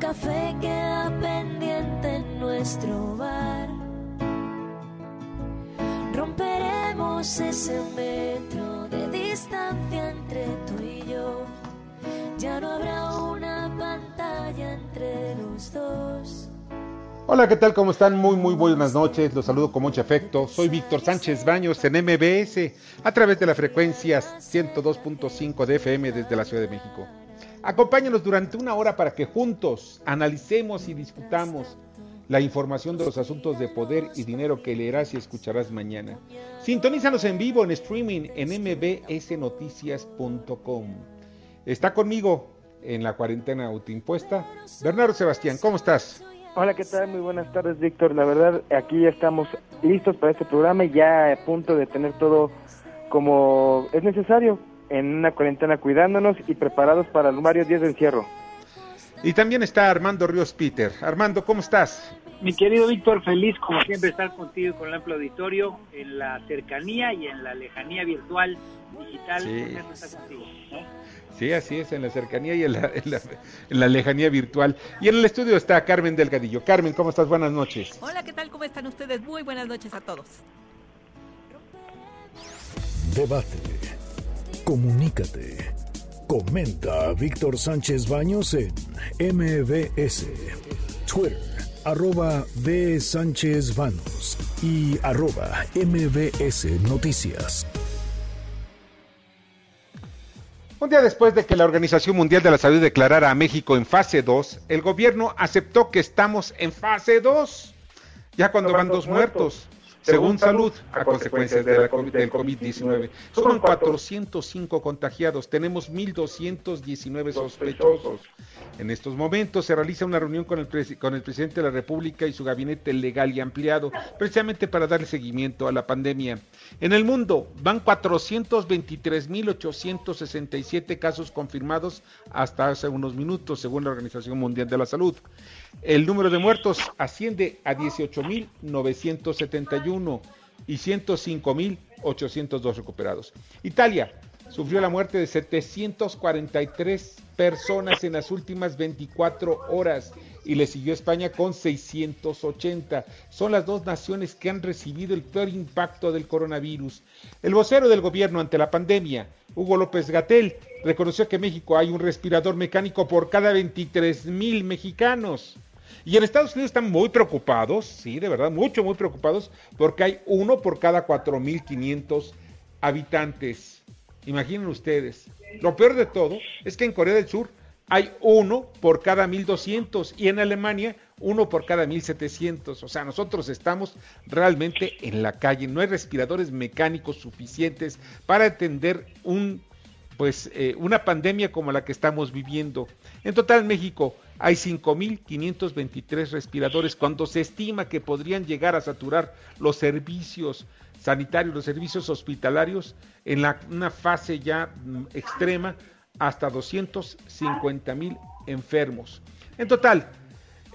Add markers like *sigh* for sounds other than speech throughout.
Café queda pendiente en nuestro bar. Romperemos ese metro de distancia entre tú y yo. Ya no habrá una pantalla entre los dos. Hola, ¿qué tal? ¿Cómo están? Muy, muy buenas noches. Los saludo con mucho afecto. Soy Víctor Sánchez Baños en MBS a través de las frecuencias 102.5 de FM desde la Ciudad de México. Acompáñanos durante una hora para que juntos analicemos y discutamos la información de los asuntos de poder y dinero que leerás y escucharás mañana. Sintonízanos en vivo en streaming en mbsnoticias.com. Está conmigo en la cuarentena autoimpuesta Bernardo Sebastián. ¿Cómo estás? Hola, ¿qué tal? Muy buenas tardes, Víctor. La verdad, aquí ya estamos listos para este programa y ya a punto de tener todo como es necesario en una cuarentena cuidándonos y preparados para varios días de encierro. Y también está Armando Ríos Peter. Armando, ¿cómo estás? Mi querido Víctor, feliz como siempre estar contigo con el amplio auditorio en la cercanía y en la lejanía virtual, digital. Sí. Estar contigo, ¿no? Sí, así es, en la cercanía y en la, en, la, en la, lejanía virtual. Y en el estudio está Carmen Delgadillo. Carmen, ¿cómo estás? Buenas noches. Hola, ¿qué tal? ¿Cómo están ustedes? Muy buenas noches a todos. Debate. Comunícate. Comenta a Víctor Sánchez Baños en MBS. Twitter, arroba B. Sánchez Baños y arroba MBS Noticias. Un día después de que la Organización Mundial de la Salud declarara a México en fase 2, el gobierno aceptó que estamos en fase 2, ya cuando van dos muertos, según salud, a consecuencias de la del COVID-19. Son 405 contagiados, tenemos 1.219 sospechosos. En estos momentos se realiza una reunión con el, con el presidente de la República y su gabinete legal y ampliado, precisamente para darle seguimiento a la pandemia. En el mundo van 423.867 casos confirmados hasta hace unos minutos, según la Organización Mundial de la Salud. El número de muertos asciende a 18.971 y 105.802 recuperados. Italia sufrió la muerte de 743 personas en las últimas 24 horas y le siguió España con 680. Son las dos naciones que han recibido el peor impacto del coronavirus. El vocero del gobierno ante la pandemia, Hugo López Gatel, reconoció que en México hay un respirador mecánico por cada 23 mil mexicanos. Y en Estados Unidos están muy preocupados, sí, de verdad, mucho, muy preocupados, porque hay uno por cada 4.500 habitantes. Imaginen ustedes. Lo peor de todo es que en Corea del Sur hay uno por cada 1.200 y en Alemania uno por cada 1.700. O sea, nosotros estamos realmente en la calle. No hay respiradores mecánicos suficientes para atender un, pues, eh, una pandemia como la que estamos viviendo. En total México hay 5.523 respiradores cuando se estima que podrían llegar a saturar los servicios sanitarios, los servicios hospitalarios en la, una fase ya extrema hasta 250 mil enfermos. En total,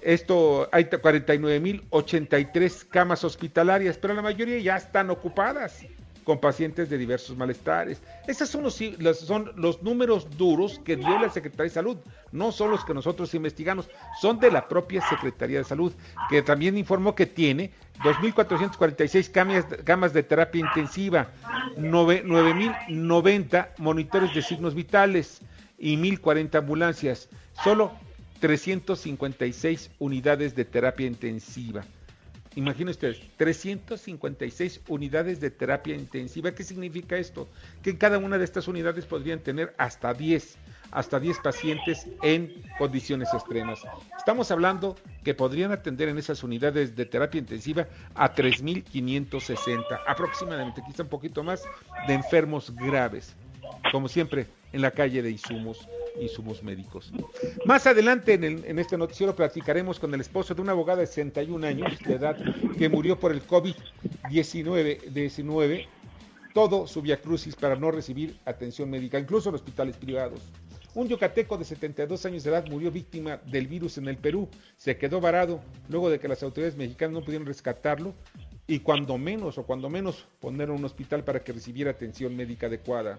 esto hay 49.083 camas hospitalarias, pero la mayoría ya están ocupadas con pacientes de diversos malestares. Esos son los, son los números duros que dio la Secretaría de Salud, no son los que nosotros investigamos, son de la propia Secretaría de Salud, que también informó que tiene 2.446 camas, camas de terapia intensiva, 9.090 monitores de signos vitales y 1.040 ambulancias, solo 356 unidades de terapia intensiva. Imaginen ustedes, 356 unidades de terapia intensiva. ¿Qué significa esto? Que en cada una de estas unidades podrían tener hasta 10, hasta 10 pacientes en condiciones extremas. Estamos hablando que podrían atender en esas unidades de terapia intensiva a 3.560, aproximadamente, quizá un poquito más, de enfermos graves. Como siempre, en la calle de insumos. insumos médicos. Más adelante en, este noticiero platicaremos con el esposo de una abogada de 61 años de edad que murió por el COVID-19 19, todo su crucis para no recibir atención médica, incluso en hospitales privados. Un yucateco de 72 años de edad murió víctima del virus en el Perú. Se quedó varado luego de que las autoridades mexicanas no pudieron rescatarlo y cuando menos o cuando menos poner un hospital para que recibiera atención médica adecuada.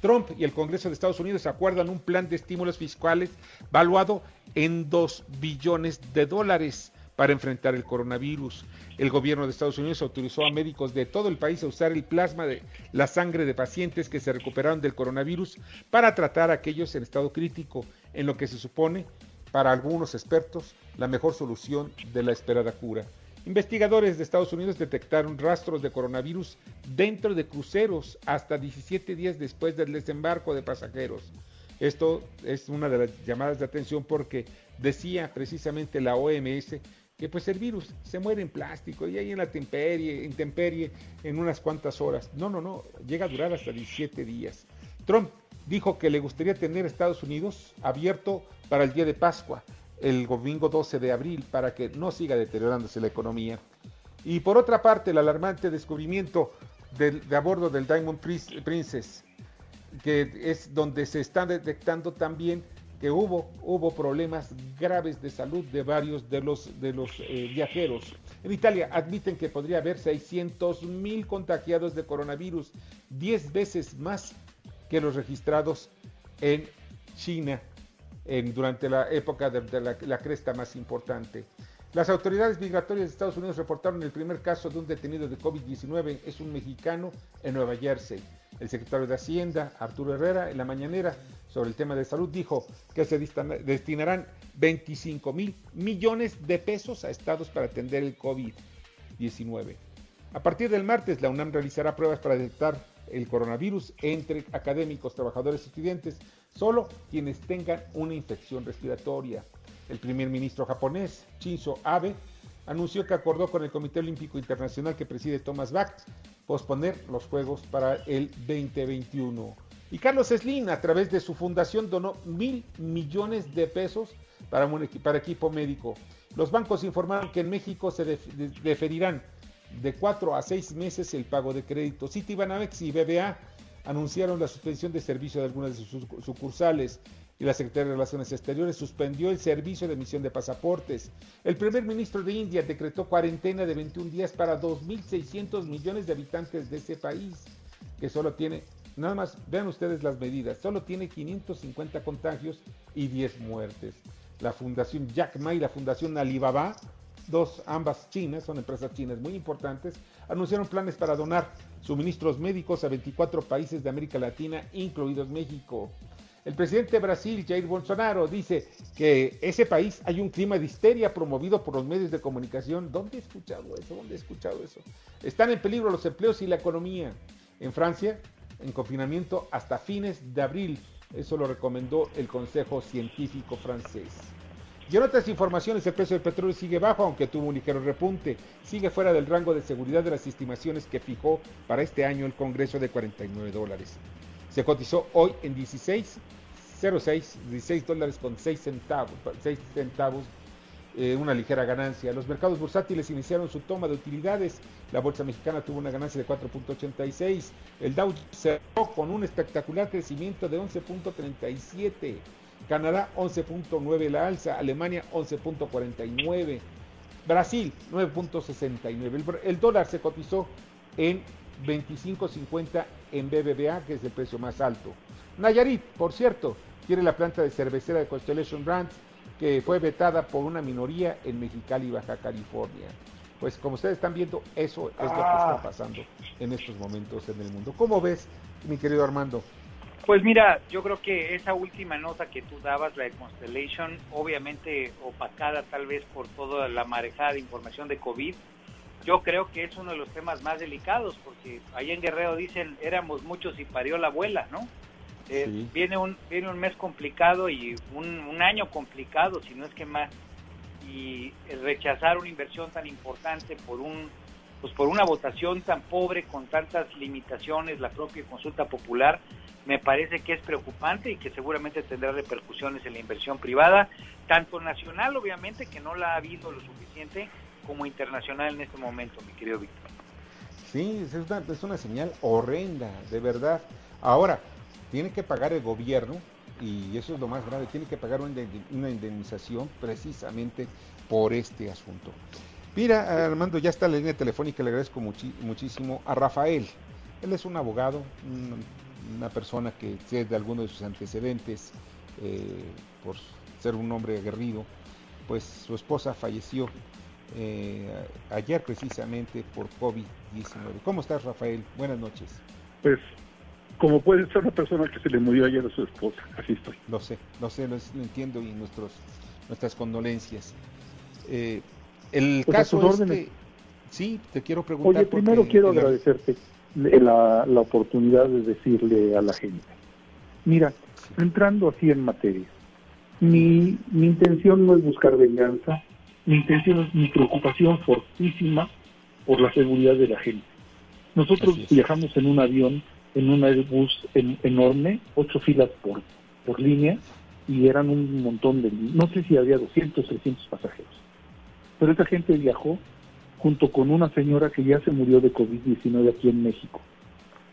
Trump y el Congreso de Estados Unidos acuerdan un plan de estímulos fiscales valuado en 2 billones de dólares para enfrentar el coronavirus. El gobierno de Estados Unidos autorizó a médicos de todo el país a usar el plasma de la sangre de pacientes que se recuperaron del coronavirus para tratar a aquellos en estado crítico, en lo que se supone, para algunos expertos, la mejor solución de la esperada cura. Investigadores de Estados Unidos detectaron rastros de coronavirus dentro de cruceros hasta 17 días después del desembarco de pasajeros. Esto es una de las llamadas de atención porque decía precisamente la OMS que pues el virus se muere en plástico y ahí en la temperie, intemperie en unas cuantas horas. No, no, no, llega a durar hasta 17 días. Trump dijo que le gustaría tener Estados Unidos abierto para el día de Pascua, el domingo 12 de abril, para que no siga deteriorándose la economía. Y por otra parte, el alarmante descubrimiento de, a bordo del Diamond Princess, que es donde se está detectando también que hubo, hubo problemas graves de salud de varios de los, de los eh, viajeros. En Italia admiten que podría haber 600 mil contagiados de coronavirus, 10 veces más que los registrados en China durante la época de, la, la cresta más importante. Las autoridades migratorias de Estados Unidos reportaron el primer caso de un detenido de COVID-19, es un mexicano en Nueva Jersey. El secretario de Hacienda, Arturo Herrera, en la mañanera sobre el tema de salud dijo que se destinarán 25 mil millones de pesos a estados para atender el COVID-19. A partir del martes, la UNAM realizará pruebas para detectar el coronavirus entre académicos, trabajadores y estudiantes, solo quienes tengan una infección respiratoria. El primer ministro japonés, Shinzo Abe, anunció que acordó con el Comité Olímpico Internacional que preside Thomas Bach posponer los Juegos para el 2021. Y Carlos Slim, a través de su fundación, donó mil millones de pesos para, para equipo médico. Los bancos informaron que en México se deferirán de cuatro a seis meses el pago de crédito. Citibanamex y BBA anunciaron la suspensión de servicio de algunas de sus sucursales y la Secretaría de Relaciones Exteriores suspendió el servicio de emisión de pasaportes. El primer ministro de India decretó cuarentena de 21 días para 2.600 millones de habitantes de ese país, que solo tiene, nada más, vean ustedes las medidas, solo tiene 550 contagios y 10 muertes. La Fundación Jack Ma y la Fundación Alibaba, dos ambas chinas, son empresas chinas muy importantes, anunciaron planes para donar suministros médicos a 24 países de América Latina, incluidos México. El presidente de Brasil, Jair Bolsonaro, dice que ese país hay un clima de histeria promovido por los medios de comunicación. ¿Dónde he escuchado eso? ¿Dónde he escuchado eso? Están en peligro los empleos y la economía. En Francia, en confinamiento hasta fines de abril. Eso lo recomendó el Consejo Científico francés. Y en otras informaciones, el precio del petróleo sigue bajo, aunque tuvo un ligero repunte. Sigue fuera del rango de seguridad de las estimaciones que fijó para este año el Congreso de 49 dólares. Se cotizó hoy en 16.06, 16 dólares con 6 centavos, 6 centavos eh, una ligera ganancia. Los mercados bursátiles iniciaron su toma de utilidades. La bolsa mexicana tuvo una ganancia de 4.86. El Dow cerró con un espectacular crecimiento de 11.37. Canadá 11.9 la alza. Alemania 11.49. Brasil 9.69. El dólar se cotizó en 25.50 en BBVA, que es el precio más alto. Nayarit, por cierto, quiere la planta de cervecera de Constellation Brands, que fue vetada por una minoría en Mexicali, Baja California. Pues como ustedes están viendo, eso es lo que está ah. pasando en estos momentos en el mundo. ¿Cómo ves, mi querido Armando? Pues mira, yo creo que esa última nota que tú dabas, la de Constellation, obviamente opacada tal vez por toda la marejada de información de COVID, yo creo que es uno de los temas más delicados, porque ahí en Guerrero dicen, éramos muchos y parió la abuela, ¿no? Eh, viene, un, viene un mes complicado y un, año complicado, si no es que más, y rechazar una inversión tan importante por un pues por una votación tan pobre con tantas limitaciones la propia consulta popular me parece que es preocupante y que seguramente tendrá repercusiones en la inversión privada, tanto nacional obviamente, que no la ha habido lo suficiente, como internacional en este momento, mi querido Víctor. Sí, es una, es una señal horrenda, de verdad. Ahora, tiene que pagar el gobierno, y eso es lo más grave, tiene que pagar una indemnización precisamente por este asunto. Mira, Armando, ya está la línea telefónica, le agradezco muchísimo a Rafael. Él es un abogado, una persona que sé de algunos de sus antecedentes eh, por ser un hombre aguerrido, pues su esposa falleció eh, ayer precisamente por COVID-19. ¿Cómo estás, Rafael? Buenas noches. Pues, como puede ser una persona que se le murió ayer a su esposa, así estoy. Lo sé, lo sé, lo, entiendo y nuestros, nuestras condolencias. Eh, el pues caso es que, sí, te quiero preguntar. Oye, primero quiero agradecerte la, la oportunidad de decirle a la gente. Mira, entrando así en materia, mi, mi intención no es buscar venganza, mi intención es mi preocupación fortísima por la seguridad de la gente. Nosotros viajamos en un avión, en un Airbus enorme, ocho filas por, por línea, y eran un montón de, no sé si había 200, 300 pasajeros. Pero esa gente viajó junto con una señora que ya se murió de COVID-19 aquí en México.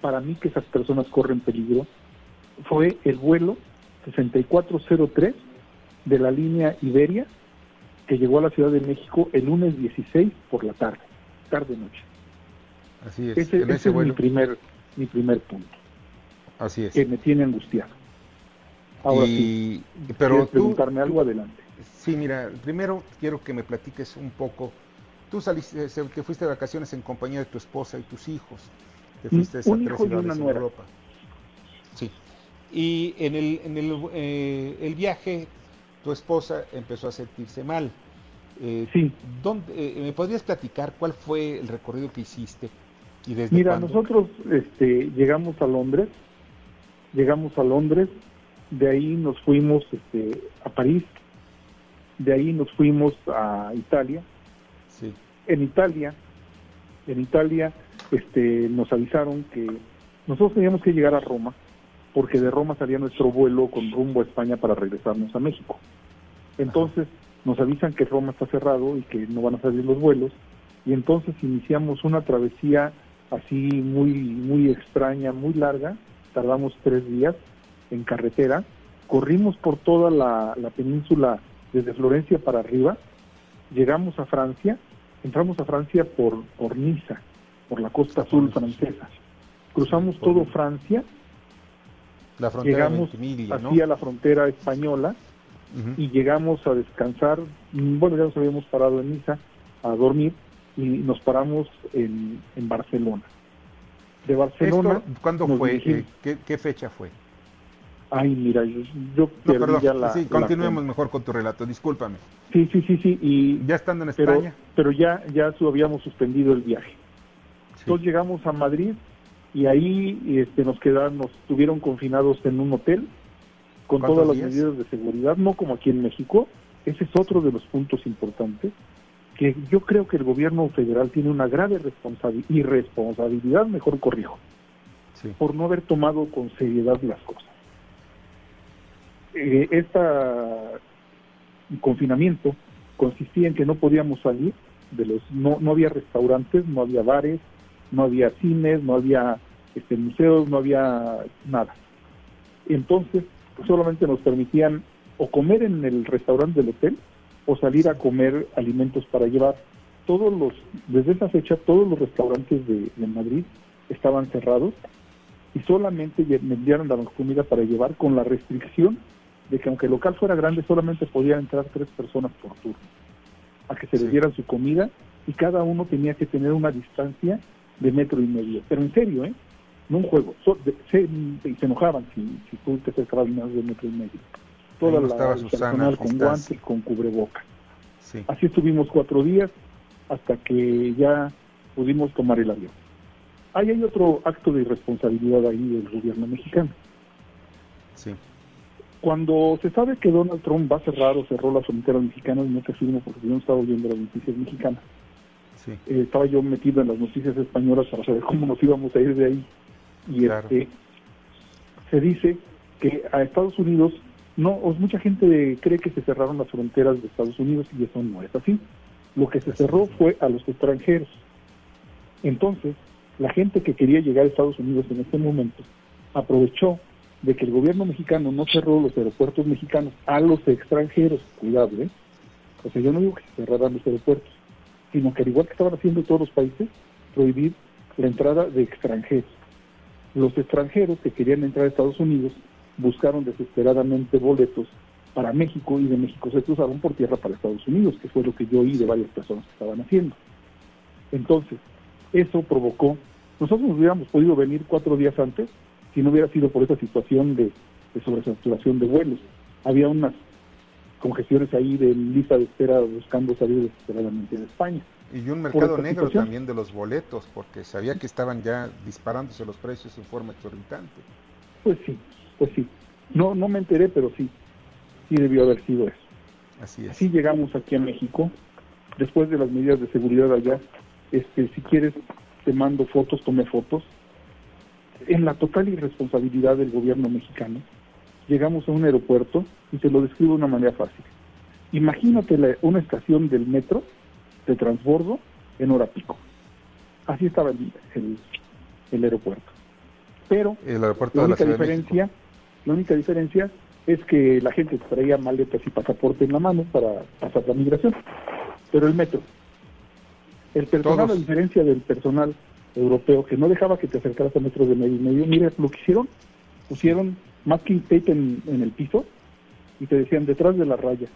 Para mí que esas personas corren peligro fue el vuelo 6403 de la línea Iberia que llegó a la Ciudad de México el lunes 16 por la tarde, tarde-noche. Así es. Ese, es mi primer, mi primer punto. Así es. Que me tiene angustiado. Ahora sí, pero preguntarme algo adelante. Sí, mira, primero quiero que me platiques un poco. Tú saliste, que fuiste de vacaciones en compañía de tu esposa y tus hijos. Te fuiste un hijo y una nuera. Europa. Sí. Y en el, en el, eh, el viaje tu esposa empezó a sentirse mal. Eh, sí. ¿dónde, eh, ¿Me podrías platicar cuál fue el recorrido que hiciste? Y desde Mira, nosotros este, llegamos a Londres, llegamos a Londres, de ahí nos fuimos este, a París, de ahí nos fuimos a Italia. En Italia, en Italia este, nos avisaron que nosotros teníamos que llegar a Roma, porque de Roma salía nuestro vuelo con rumbo a España para regresarnos a México. Entonces nos avisan que Roma está cerrado y que no van a salir los vuelos y entonces iniciamos una travesía así muy muy extraña, muy larga. Tardamos tres días en carretera. Corrimos por toda la, península desde Florencia para arriba. Llegamos a Francia. Entramos a Francia por, por Niza, por la costa azul francesa. Cruzamos todo Francia. La frontera llegamos hacia la frontera española y llegamos a descansar, bueno, ya nos habíamos parado en Niza a dormir y nos paramos en, en Barcelona. De Barcelona... ¿Cuándo fue? Eh, ¿Qué, fecha fue? Ay, mira, yo, la, sí, continuemos mejor con tu relato, discúlpame. Sí, sí, sí, sí, y... Ya estando en España. Pero ya, ya habíamos suspendido el viaje. Entonces llegamos a Madrid y ahí este, nos quedaron, nos tuvieron confinados en un hotel con todas las medidas de seguridad, no como aquí en México. Ese es otro de los puntos importantes, que yo creo que el gobierno federal tiene una grave responsabilidad, irresponsabilidad, mejor corrijo, por no haber tomado con seriedad las cosas. Eh, este confinamiento consistía en que no podíamos salir de los no no había restaurantes no había bares no había cines no había este museos no había nada entonces solamente nos permitían o comer en el restaurante del hotel o salir a comer alimentos para llevar. Todos los, desde esa fecha, todos los restaurantes de, Madrid estaban cerrados y solamente vendieron la comida para llevar con la restricción de que aunque el local fuera grande, solamente podían entrar tres personas por turno a que se les dieran su comida y cada uno tenía que tener una distancia de metro y medio. Pero en serio, ¿eh? no un juego. se, se, enojaban si, si tú te acercabas más de metro y medio. Toda la personal con guantes, y con cubreboca. Así estuvimos cuatro días hasta que ya pudimos tomar el avión. Ahí hay otro acto de irresponsabilidad ahí del gobierno mexicano. Sí. Cuando se sabe que Donald Trump va a cerrar o cerró la frontera mexicana, y no te firmo porque yo no estaba viendo las noticias mexicanas, sí. Eh, estaba yo metido en las noticias españolas para saber cómo nos íbamos a ir de ahí. Y este, se dice que a Estados Unidos no, mucha gente cree que se cerraron las fronteras de Estados Unidos y eso no es así. Lo que se cerró fue a los extranjeros. Entonces, la gente que quería llegar a Estados Unidos en este momento aprovechó de que el gobierno mexicano no cerró los aeropuertos mexicanos a los extranjeros, cuidado, ¿eh? O sea, yo no digo que se cerraran los aeropuertos, sino que al igual que estaban haciendo todos los países, prohibir la entrada de extranjeros. Los extranjeros que querían entrar a Estados Unidos buscaron desesperadamente boletos para México y de México se cruzaron por tierra para Estados Unidos, que fue lo que yo oí de varias personas que estaban haciendo. Entonces, eso provocó, nosotros nos hubiéramos podido venir cuatro días antes si no hubiera sido por esa situación de, sobresaturación de vuelos. Había unas congestiones ahí de lista de espera buscando salir desesperadamente de España. Y un mercado negro también de los boletos, porque sabía que estaban ya disparándose los precios en forma exorbitante. Pues sí, pues sí. No, no me enteré, pero sí, sí debió haber sido eso. Así es. Así llegamos aquí a México, después de las medidas de seguridad allá. Este, si quieres, te mando fotos, tomé fotos. En la total irresponsabilidad del gobierno mexicano, llegamos a un aeropuerto y te lo describo de una manera fácil. Imagínate una estación del metro de transbordo en hora pico. Así estaba el, el, aeropuerto. Pero la única diferencia la única diferencia es que la gente traía maletas y pasaporte en la mano para pasar la migración. Pero el metro, el personal, a diferencia del personal europeo que no dejaba que te acercaras a metros de medio y medio, mira lo que hicieron, pusieron masking tape en, el piso y te decían detrás de la raya.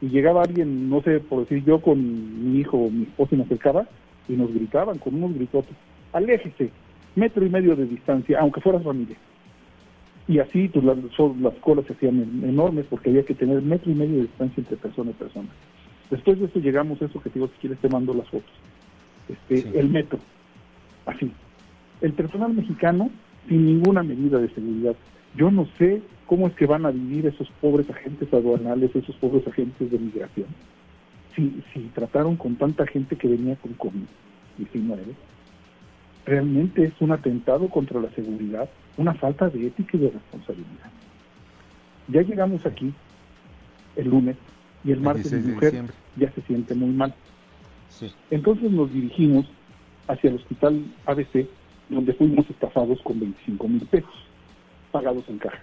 Y llegaba alguien, no sé, por decir yo, con mi hijo o mi esposa y me acercaba y nos gritaban con unos gritotes, aléjese, metro y medio de distancia, aunque fueras familia. Y así pues, las, las colas se hacían enormes porque había que tener metro y medio de distancia entre persona y persona. Después de eso llegamos a eso que te digo, si quieres te mando las fotos. Este, El metro, así. El personal mexicano sin ninguna medida de seguridad. Yo no sé cómo es que van a vivir esos pobres agentes aduanales, esos pobres agentes de migración. Si, si trataron con tanta gente que venía con COVID-19, realmente es un atentado contra la seguridad una falta de ética y de responsabilidad. Ya llegamos aquí el lunes y el martes mi mujer ya se siente muy mal. Entonces nos dirigimos hacia el hospital ABC, donde fuimos estafados con 25 mil pesos, pagados en caja.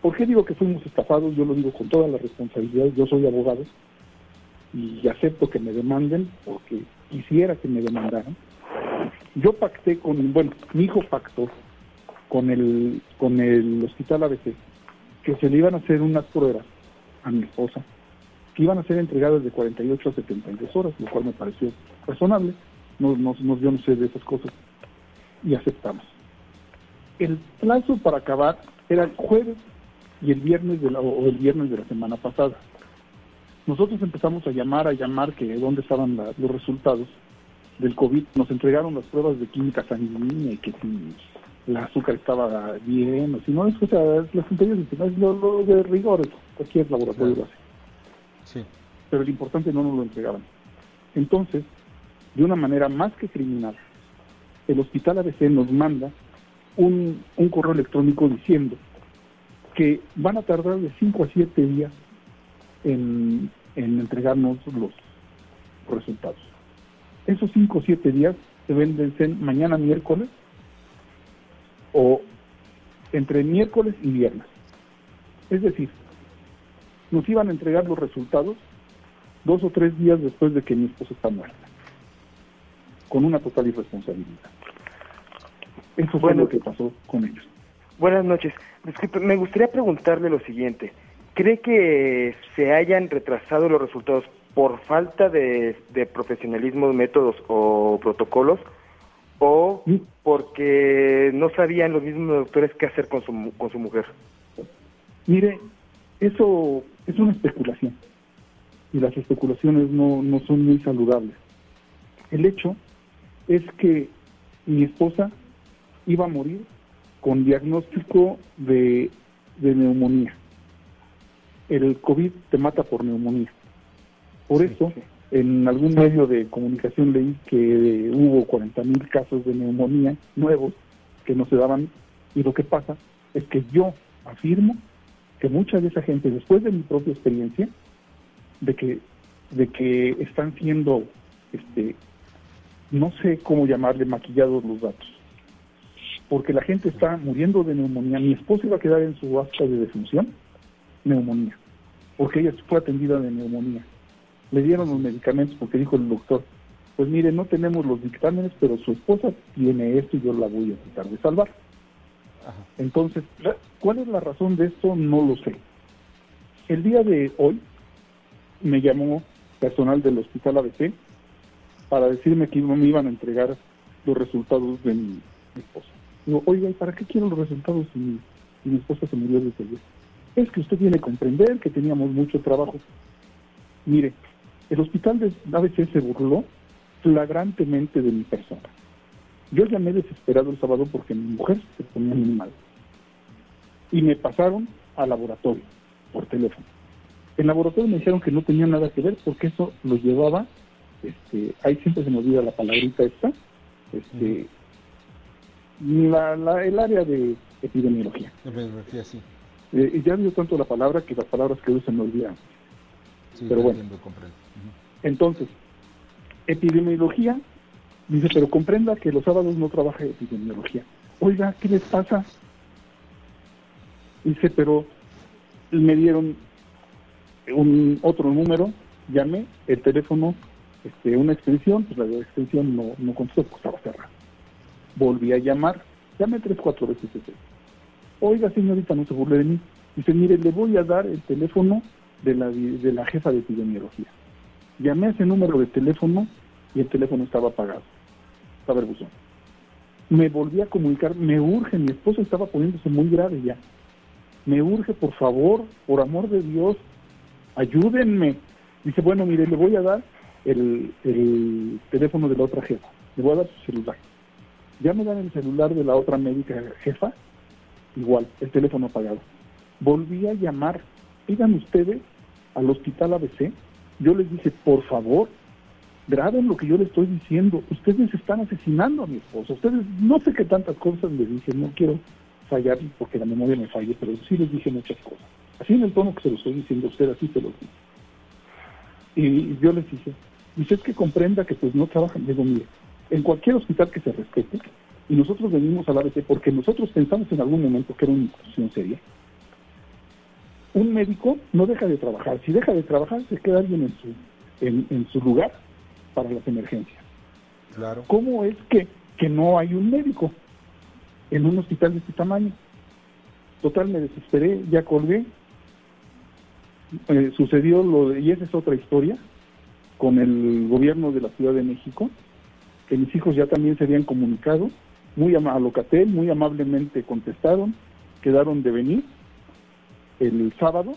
¿Por qué digo que fuimos estafados? Yo lo digo con toda la responsabilidad, yo soy abogado y acepto que me demanden porque quisiera que me demandaran. Yo pacté con, bueno, mi hijo pactó con el, con el hospital ABC, que se le iban a hacer unas pruebas a mi esposa, que iban a ser entregadas de 48 a 72 horas, lo cual me pareció razonable, no, no, no, yo no sé de esas cosas, y aceptamos. El plazo para acabar era el jueves y el viernes de la, o el viernes de la semana pasada. Nosotros empezamos a llamar, a llamar que dónde estaban los resultados del COVID. Nos entregaron las pruebas de química sanguínea y que si el azúcar estaba bien, o si no, es que las tonterías es lo, lo, de rigor, cualquier laboratorio lo hace. Sí. Pero lo importante no nos lo entregaban. Entonces, de una manera más que criminal, el hospital ABC nos manda un, un correo electrónico diciendo que van a tardar de 5 a 7 días en, en entregarnos los resultados. Esos 5 o 7 días se venden mañana miércoles o entre miércoles y viernes. Es decir, nos iban a entregar los resultados dos o tres días después de que mi esposo está muerta, con una total irresponsabilidad. Eso fue lo que pasó con ellos. Buenas noches. me gustaría preguntarle lo siguiente. ¿Cree que se hayan retrasado los resultados por falta de, de profesionalismo, métodos o protocolos? o porque no sabían los mismos doctores qué hacer con su, con su mujer. Mire, eso es una especulación y las especulaciones no, no son muy saludables. El hecho es que mi esposa iba a morir con diagnóstico de, de neumonía. El COVID te mata por neumonía. Por eso en algún medio de comunicación leí que hubo 40.000 casos de neumonía nuevos que no se daban y lo que pasa es que yo afirmo que mucha de esa gente, después de mi propia experiencia, de que, de que están siendo, este, no sé cómo llamarle, maquillados los datos. Porque la gente está muriendo de neumonía. Mi esposa iba a quedar en su acta de defunción, neumonía, porque ella fue atendida de neumonía. Le dieron los medicamentos porque dijo el doctor, pues mire, no tenemos los dictámenes, pero su esposa tiene esto y yo la voy a tratar de salvar. Entonces, ¿cuál es la razón de esto? No lo sé. El día de hoy me llamó personal del hospital ABC para decirme que me iban a entregar los resultados de mi, esposa. Digo, oiga, ¿y para qué quiero los resultados si mi, mi esposa se murió desde ayer? Es que usted tiene que comprender que teníamos mucho trabajo. Mire, el hospital de ABC se burló flagrantemente de mi persona. Yo llamé desesperado el sábado porque mi mujer se ponía muy mal. Y me pasaron al laboratorio por teléfono. En laboratorio me dijeron que no tenía nada que ver porque eso lo llevaba, este, ahí siempre se me olvida la palabrita esta, este, la, el área de epidemiología. Epidemiología, sí. Eh, y ya dio tanto la palabra que las palabras que se me olvidan. Pero bueno. Entonces, epidemiología, dice, pero comprenda que los sábados no trabaja epidemiología. Oiga, ¿qué les pasa? Dice, pero me dieron un otro número, llamé, el teléfono, este, una extensión, pues la extensión no, no contestó porque estaba cerrada. Volví a llamar, llamé tres, cuatro veces. Oiga, señorita, no se burle de mí. Dice, mire, le voy a dar el teléfono de la, de la jefa de epidemiología. Llamé a ese número de teléfono y el teléfono estaba apagado. Estaba el buzón. Me volví a comunicar, me urge, mi esposo estaba poniéndose muy grave ya. Me urge, por favor, por amor de Dios, ayúdenme. Dice, bueno, mire, le voy a dar el, el teléfono de la otra jefa, le voy a dar su celular. Ya me dan el celular de la otra médica jefa, igual, el teléfono apagado. Volví a llamar, digan ustedes, al hospital ABC, yo les dije, por favor, graben lo que yo les estoy diciendo, ustedes están asesinando a mi esposo, ustedes, no sé qué tantas cosas les dije, no quiero fallar porque la memoria me falle, pero sí les dije muchas cosas. Así en el tono que se lo estoy diciendo a usted, así se lo dije. Y yo les dije, dice, es que comprenda que pues no trabajan, digo, mire, en cualquier hospital que se respete, y nosotros venimos a la ABC porque nosotros pensamos en algún momento que era una institución seria, un médico no deja de trabajar. Si deja de trabajar, se queda alguien en su, en, su lugar para las emergencias. Claro. ¿Cómo es que, que no hay un médico en un hospital de este tamaño? Total, me desesperé, ya colgué. Eh, sucedió lo de, y esa es otra historia, con el gobierno de la Ciudad de México, que mis hijos ya también se habían comunicado, muy a Locatel, muy amablemente contestaron, quedaron de venir el sábado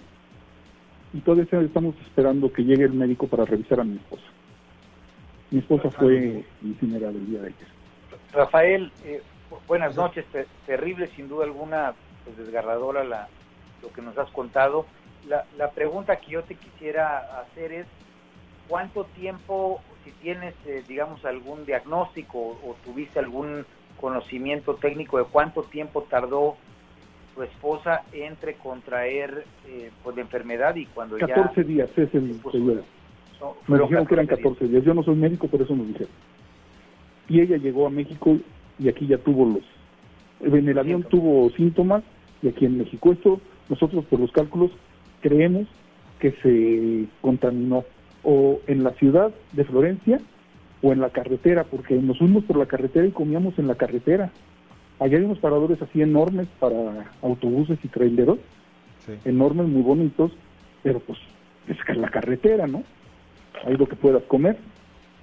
y todavía estamos esperando que llegue el médico para revisar a mi esposa. Mi esposa fue incinerada el día de ayer. Rafael, eh, buenas noches. terrible, sin duda alguna, pues desgarradora la, lo que nos has contado. La, la pregunta que yo te quisiera hacer es, ¿cuánto tiempo, si tienes, eh, digamos, algún diagnóstico o tuviste algún conocimiento técnico de cuánto tiempo tardó tu esposa entre contraer eh, pues, la enfermedad y cuando 14 días es el periodo. me dijeron que eran 14 días. Yo no soy médico, pero eso nos dijeron. Y ella llegó a México y aquí ya tuvo los... En el avión tuvo síntomas y aquí en México. Esto nosotros por los cálculos creemos que se contaminó o en la ciudad de Florencia o en la carretera, porque nos fuimos por la carretera y comíamos en la carretera. Allá hay unos paradores así enormes para autobuses y traileros, enormes, muy bonitos, pero pues es la carretera, ¿no? Ahí lo que puedas comer.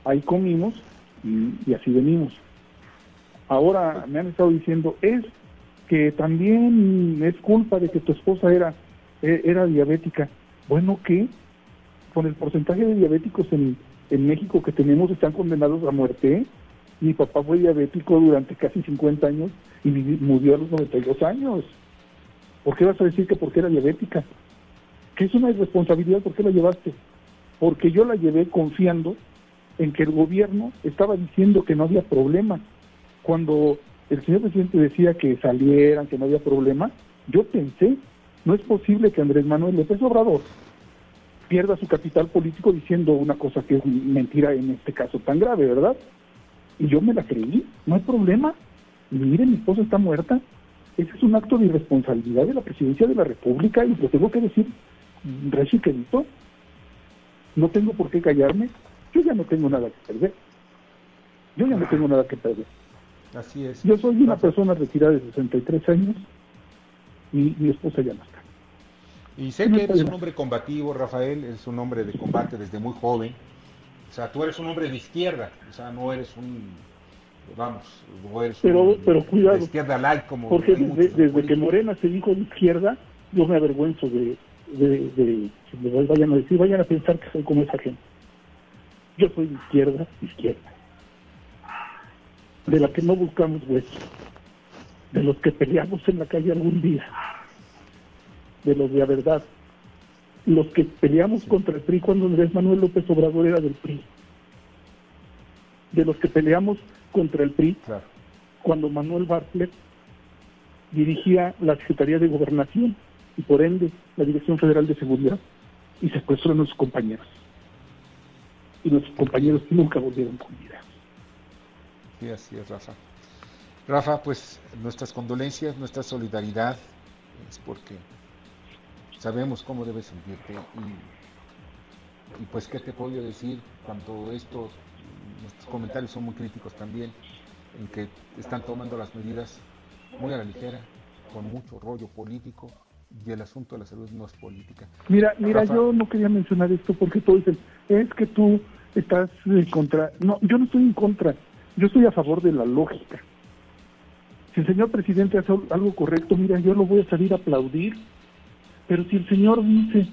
Ahí comimos y, así venimos. Ahora me han estado diciendo, es que también es culpa de que tu esposa era, e, era diabética. Bueno, ¿qué? Con el porcentaje de diabéticos en, México que tenemos están condenados a muerte. Mi papá fue diabético durante casi 50 años y murió a los 92 años. ¿Por qué vas a decir que porque era diabética? Que es una irresponsabilidad, ¿por qué la llevaste? Porque yo la llevé confiando en que el gobierno estaba diciendo que no había problema. Cuando el señor presidente decía que salieran, que no había problema, yo pensé, no es posible que Andrés Manuel López Obrador pierda su capital político diciendo una cosa que es mentira en este caso tan grave, ¿verdad? Y yo me la creí, no hay problema. Y miren, mi esposa está muerta. Ese es un acto de irresponsabilidad de la presidencia de la República y lo tengo que decir querido. No tengo por qué callarme. Yo ya no tengo nada que perder. Yo ya no tengo nada que perder. Así es. Yo soy una persona retirada de 63 años y mi esposa ya no. Y sé que eres un hombre combativo, Rafael, eres un hombre de combate desde muy joven. O sea, tú eres un hombre de izquierda, o sea, no eres un, vamos, no eres pero, un, pero cuidado, de izquierda light como... Porque desde, que Morena se dijo de izquierda, yo me avergüenzo de, de, de, de, vayan a decir, vayan a pensar que soy como esa gente. Yo soy de izquierda, izquierda de la que no buscamos huesos, de los que peleamos en la calle algún día, de los de la verdad, los que peleamos contra el PRI cuando Andrés Manuel López Obrador era del PRI, de los que peleamos contra el PRI cuando Manuel Bartlett dirigía la Secretaría de Gobernación y por ende la Dirección Federal de Seguridad y secuestró a nuestros compañeros. Y nuestros compañeros nunca volvieron con vida. Sí, así es, Rafa. Rafa, pues nuestras condolencias, nuestra solidaridad, es porque sabemos cómo debes sentirte y, y pues qué te puedo decir cuando estos comentarios son muy críticos también, en que están tomando las medidas muy a la ligera, con mucho rollo político, y el asunto de la salud no es política. Mira, mira, yo no quería mencionar esto porque todos dicen, es que tú estás en contra. No, yo no estoy en contra. Yo estoy a favor de la lógica. Si el señor presidente hace algo correcto, mira, yo lo voy a salir a aplaudir. Pero si el señor dice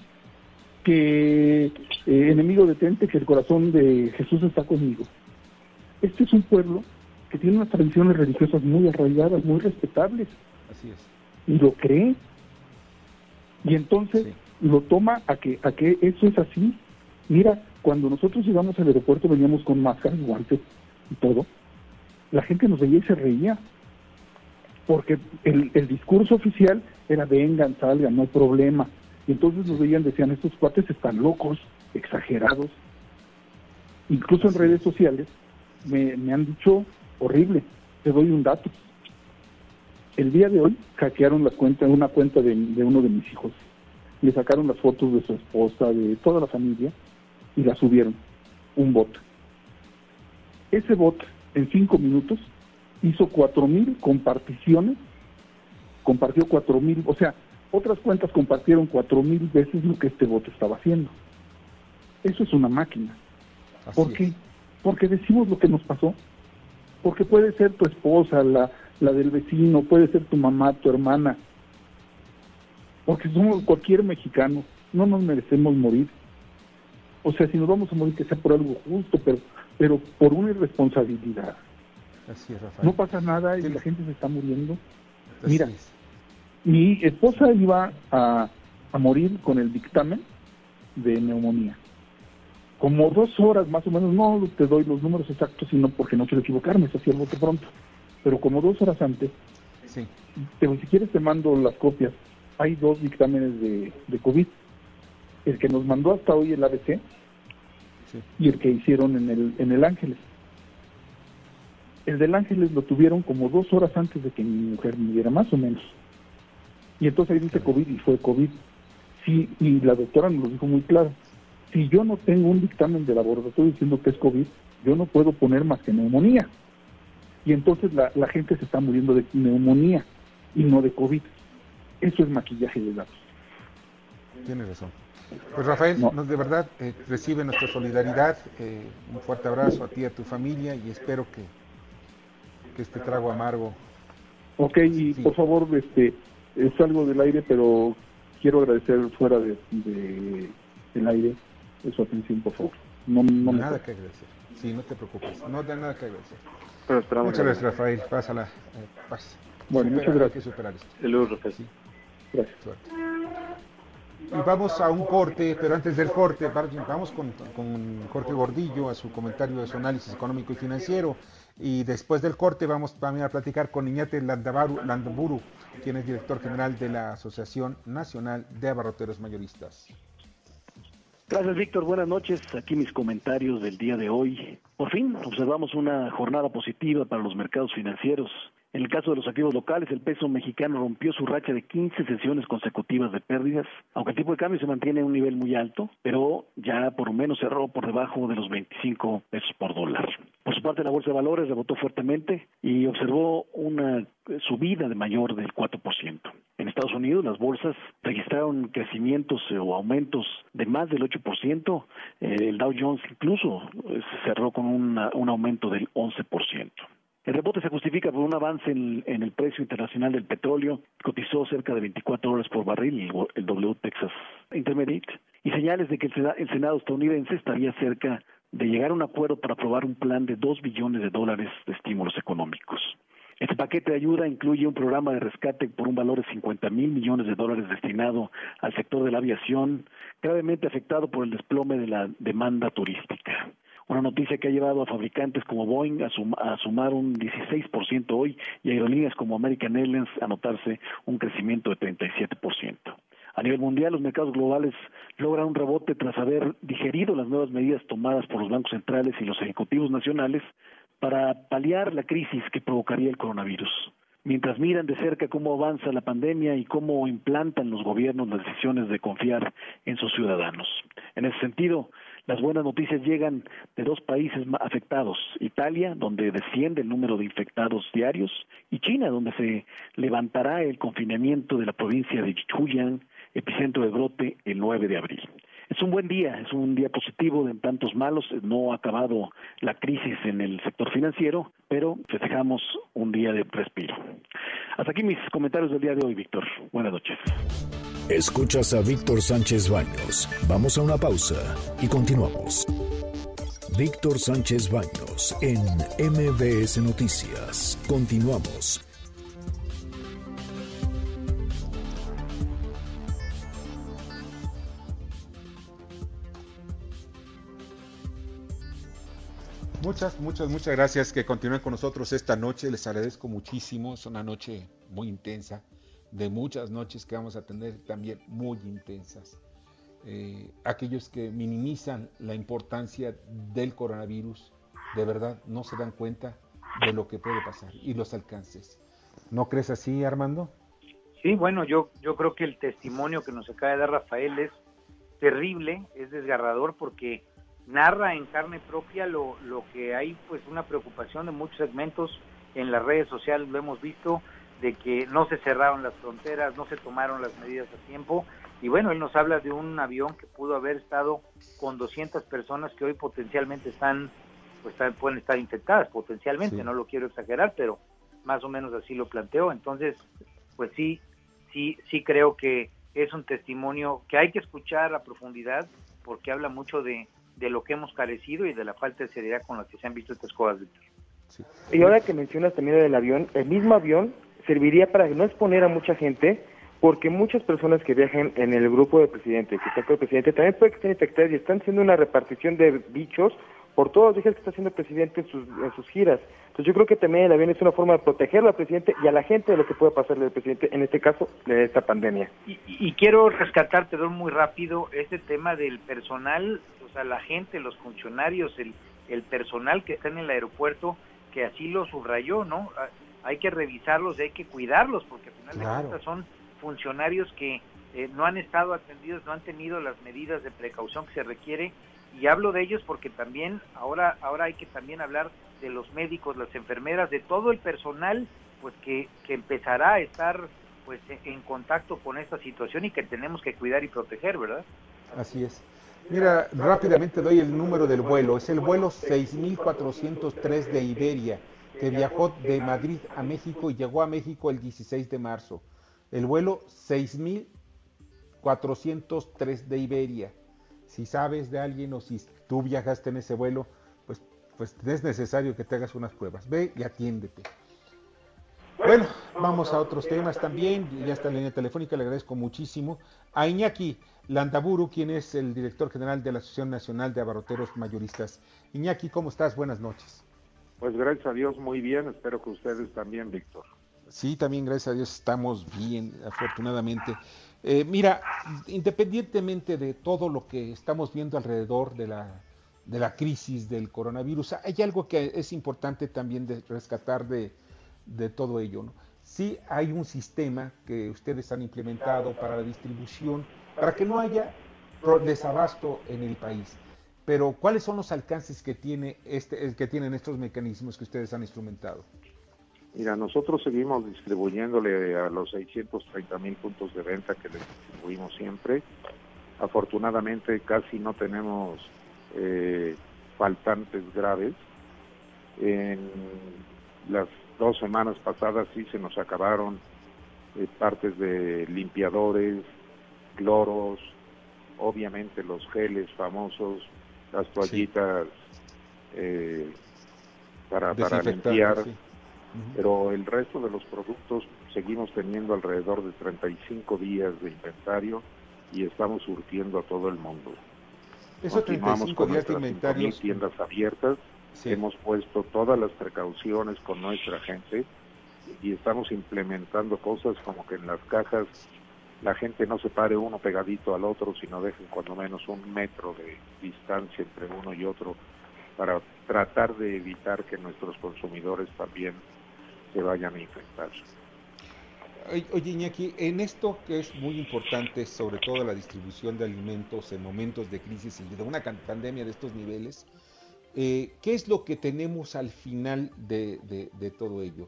que eh, enemigo detente, que el corazón de Jesús está conmigo. Este es un pueblo que tiene unas tradiciones religiosas muy arraigadas, muy respetables. Así es. Y lo cree. Y entonces lo toma a que, a que eso es así. Mira, cuando nosotros llegamos al aeropuerto veníamos con máscaras, guantes, y todo, la gente nos veía y se reía. Porque el, el discurso oficial era vengan, salgan, no hay problema. Y entonces nos veían, decían, estos cuates están locos, exagerados. Incluso en redes sociales me, me han dicho, horrible, te doy un dato. El día de hoy hackearon la cuenta, una cuenta de, de uno de mis hijos. Le sacaron las fotos de su esposa, de toda la familia, y la subieron. Un bot. Ese bot en cinco minutos hizo cuatro mil comparticiones, compartió cuatro mil, o sea, otras cuentas compartieron cuatro mil veces lo que este bot estaba haciendo. Eso es una máquina. ¿Por qué? Porque decimos lo que nos pasó. Porque puede ser tu esposa, la, la del vecino, puede ser tu mamá, tu hermana. Porque somos cualquier mexicano, no nos merecemos morir. O sea, si nos vamos a morir, que sea por algo justo, pero pero por una irresponsabilidad. Así es, Rafael. No pasa nada y la gente se está muriendo. Mira, mi esposa iba a, a morir con el dictamen de neumonía. Como dos horas más o menos, no te doy los números exactos, sino porque no quiero equivocarme, hacía el voto pronto. Pero como dos horas antes, sí. pero si quieres te mando las copias. Hay dos dictámenes de, de COVID. El que nos mandó hasta hoy el ABC y el que hicieron en el, en el Ángeles. El del Ángeles lo tuvieron como dos horas antes de que mi mujer muriera, más o menos. Y entonces ahí dice COVID y fue COVID. Sí, y la doctora nos lo dijo muy claro. Si yo no tengo un dictamen de laboratorio diciendo que es COVID, yo no puedo poner más que neumonía. Y entonces la, la gente se está muriendo de neumonía y no de COVID. Eso es maquillaje de datos. Tienes razón. Pues Rafael, de verdad eh, recibe nuestra solidaridad, eh, un fuerte abrazo a ti y a tu familia y espero que, que este trago amargo. Ok, y por favor, este, salgo del aire, pero quiero agradecer fuera de, de del aire su atención, por favor. No, no nada que agradecer. Sí, no te preocupes, no hay nada que agradecer. muchas gracias, Rafael. Pásala, eh, paz. Bueno, muchas gracias. Hay que superar esto. Saludos, Rafael. Gracias. Suerte. Y vamos a un corte, pero antes del corte, vamos con, con Jorge Gordillo a su comentario de su análisis económico y financiero. Y después del corte vamos también a platicar con Iñate Landaburu, quien es director general de la Asociación Nacional de Abarroteros Mayoristas. Gracias, Víctor. Buenas noches. Aquí mis comentarios del día de hoy. Por fin observamos una jornada positiva para los mercados financieros. En el caso de los activos locales, el peso mexicano rompió su racha de 15 sesiones consecutivas de pérdidas, aunque el tipo de cambio se mantiene en un nivel muy alto, pero ya por lo menos cerró por debajo de los 25 pesos por dólar. Por su parte, la bolsa de valores rebotó fuertemente y observó una subida de mayor del 4%. En Estados Unidos, las bolsas registraron crecimientos o aumentos de más del 8%. El Dow Jones incluso eh, cerró con un aumento del 11%. El rebote se justifica por un avance en, el precio internacional del petróleo, cotizó cerca de 24 dólares por barril el, W Texas Intermediate, y señales de que el, Senado estadounidense estaría cerca de llegar a un acuerdo para aprobar un plan de 2 billones de dólares de estímulos económicos. Este paquete de ayuda incluye un programa de rescate por un valor de 50 mil millones de dólares destinado al sector de la aviación, gravemente afectado por el desplome de la demanda turística. Una noticia que ha llevado a fabricantes como Boeing a, sumar un 16% hoy y aerolíneas como American Airlines a notarse un crecimiento de 37%. A nivel mundial, los mercados globales logran un rebote tras haber digerido las nuevas medidas tomadas por los bancos centrales y los ejecutivos nacionales para paliar la crisis que provocaría el coronavirus. Mientras miran de cerca cómo avanza la pandemia y cómo implantan los gobiernos las decisiones de confiar en sus ciudadanos. En ese sentido, las buenas noticias llegan de dos países afectados, Italia, donde desciende el número de infectados diarios, y China, donde se levantará el confinamiento de la provincia de Zhejiang, epicentro de brote, el 9 de abril. Es un buen día, es un día positivo en tantos malos, no ha acabado la crisis en el sector financiero, pero festejamos un día de respiro. Hasta aquí mis comentarios del día de hoy, Víctor. Buenas noches. Escuchas a Víctor Sánchez Baños. Vamos a una pausa y continuamos. Víctor Sánchez Baños en MBS Noticias. Continuamos. Muchas, muchas, muchas gracias que continúen con nosotros esta noche. Les agradezco muchísimo. Es una noche muy intensa de muchas noches que vamos a tener también muy intensas. Eh, aquellos que minimizan la importancia del coronavirus, de verdad no se dan cuenta de lo que puede pasar y los alcances. ¿No crees así, Armando? Sí, bueno, yo, yo creo que el testimonio que nos acaba de dar Rafael es terrible, es desgarrador porque narra en carne propia lo, lo que hay, pues una preocupación de muchos segmentos en las redes sociales, lo hemos visto, de que no se cerraron las fronteras, no se tomaron las medidas a tiempo. Y bueno, él nos habla de un avión que pudo haber estado con 200 personas que hoy potencialmente están, pues pueden estar infectadas, potencialmente, no lo quiero exagerar, pero más o menos así lo planteó. Entonces, pues sí, sí, sí creo que es un testimonio que hay que escuchar a profundidad porque habla mucho de, de lo que hemos carecido y de la falta de seriedad con la que se han visto estas cosas, Y ahora que mencionas también del avión, el mismo avión serviría para no exponer a mucha gente, porque muchas personas que viajan en el grupo del presidente, que está con el presidente, también pueden estar infectadas y están haciendo una repartición de bichos por todos los viajes que está haciendo el presidente en sus, en sus giras. Entonces yo creo que también el avión es una forma de protegerlo al presidente y a la gente de lo que puede pasarle al presidente, en este caso, de esta pandemia. Y, quiero rescatar, perdón, muy rápido, ese tema del personal, o sea, la gente, los funcionarios, el, el personal que está en el aeropuerto, que así lo subrayó, ¿no? Hay que revisarlos y hay que cuidarlos, porque al final de cuentas son funcionarios que eh, no han estado atendidos, no han tenido las medidas de precaución que se requiere y hablo de ellos porque también ahora ahora hay que también hablar de los médicos, las enfermeras, de todo el personal pues que, que empezará a estar pues en contacto con esta situación y que tenemos que cuidar y proteger, ¿verdad? Así es. Mira, rápidamente doy el número del vuelo. Es el vuelo 6403 de Iberia que viajó de Madrid a México y llegó a México el 16 de marzo. El vuelo 6403 de Iberia. Si sabes de alguien o si tú viajaste en ese vuelo, pues, pues es necesario que te hagas unas pruebas. Ve y atiéndete. Bueno, vamos a otros temas también. Ya está en la línea telefónica, le agradezco muchísimo. A Iñaki Landaburu, quien es el director general de la Asociación Nacional de Abarroteros Mayoristas. Iñaki, ¿cómo estás? Buenas noches. Pues gracias a Dios, muy bien. Espero que ustedes también, Víctor. Sí, también gracias a Dios estamos bien, afortunadamente. Eh, mira, independientemente de todo lo que estamos viendo alrededor de la, de la crisis del coronavirus, hay algo que es importante también de rescatar de, de todo ello. ¿no? Sí hay un sistema que ustedes han implementado para la distribución, para que no haya desabasto en el país. Pero ¿cuáles son los alcances que, tiene este, que tienen estos mecanismos que ustedes han instrumentado? Mira, nosotros seguimos distribuyéndole a los 630 mil puntos de venta que les distribuimos siempre. Afortunadamente casi no tenemos eh, faltantes graves. En las dos semanas pasadas sí se nos acabaron eh, partes de limpiadores, cloros, obviamente los geles famosos, las toallitas eh, para, para limpiar, pero el resto de los productos seguimos teniendo alrededor de 35 días de inventario y estamos surtiendo a todo el mundo. Esos 35 días de inventario. tiendas abiertas. Hemos puesto todas las precauciones con nuestra gente y estamos implementando cosas como que en las cajas la gente no se pare uno pegadito al otro, sino dejen cuando menos un metro de distancia entre uno y otro para tratar de evitar que nuestros consumidores también se vayan a infectar. Oye, Iñaki, en esto que es muy importante, sobre todo la distribución de alimentos en momentos de crisis y de una pandemia de estos niveles, eh, ¿Qué es lo que tenemos al final de, todo ello?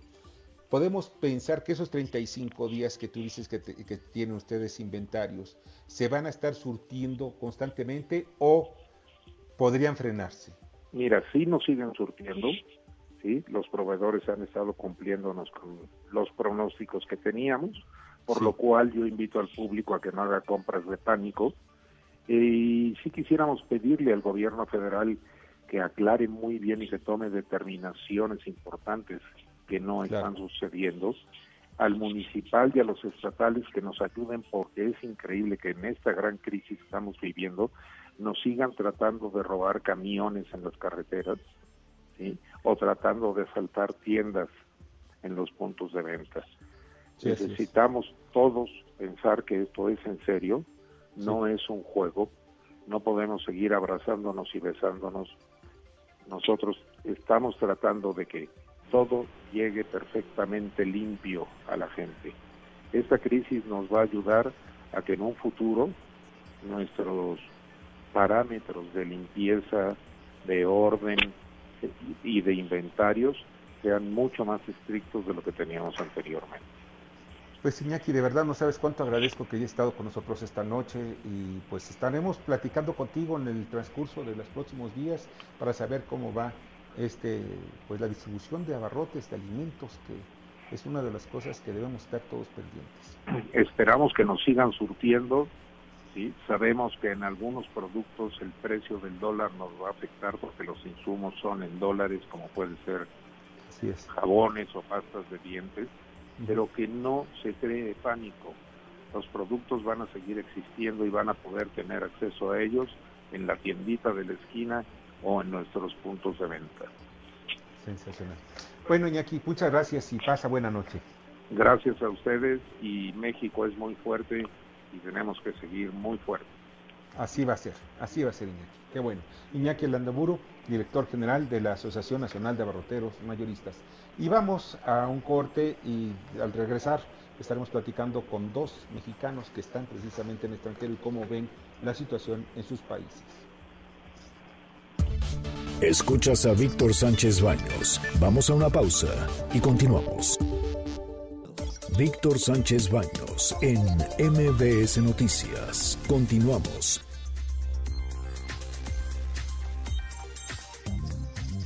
Podemos pensar que esos 35 días que tú dices que, tienen ustedes inventarios se van a estar surtiendo constantemente o podrían frenarse. Mira, sí nos siguen surtiendo, sí, los proveedores han estado cumpliéndonos con los pronósticos que teníamos, por lo cual yo invito al público a que no haga compras de pánico. Y sí quisiéramos pedirle al gobierno federal que aclare muy bien y que tome determinaciones importantes que no están sucediendo, al municipal y a los estatales que nos ayuden porque es increíble que en esta gran crisis que estamos viviendo nos sigan tratando de robar camiones en las carreteras ¿sí? o tratando de asaltar tiendas en los puntos de venta. Necesitamos todos pensar que esto es en serio, no es un juego, no podemos seguir abrazándonos y besándonos nosotros estamos tratando de que todo llegue perfectamente limpio a la gente. Esta crisis nos va a ayudar a que en un futuro nuestros parámetros de limpieza, de orden y de inventarios sean mucho más estrictos de lo que teníamos anteriormente. Pues Iñaki, de verdad no sabes cuánto agradezco que hayas estado con nosotros esta noche y pues estaremos platicando contigo en el transcurso de los próximos días para saber cómo va este pues la distribución de abarrotes, de alimentos, que es una de las cosas que debemos estar todos pendientes. Esperamos que nos sigan surtiendo, ¿sí? sabemos que en algunos productos el precio del dólar nos va a afectar porque los insumos son en dólares, como puede ser jabones o pastas de dientes pero que no se cree pánico. Los productos van a seguir existiendo y van a poder tener acceso a ellos en la tiendita de la esquina o en nuestros puntos de venta. Sensacional. Bueno, Iñaki, muchas gracias y pasa buena noche. Gracias a ustedes y México es muy fuerte y tenemos que seguir muy fuerte. Así va a ser, así va a ser Iñaki. Qué bueno. Iñaki Landaburu, director general de la Asociación Nacional de Abarroteros Mayoristas. Y vamos a un corte y al regresar estaremos platicando con dos mexicanos que están precisamente en el extranjero y cómo ven la situación en sus países. Escuchas a Víctor Sánchez Baños. Vamos a una pausa y continuamos. Víctor Sánchez Baños en MBS Noticias. Continuamos.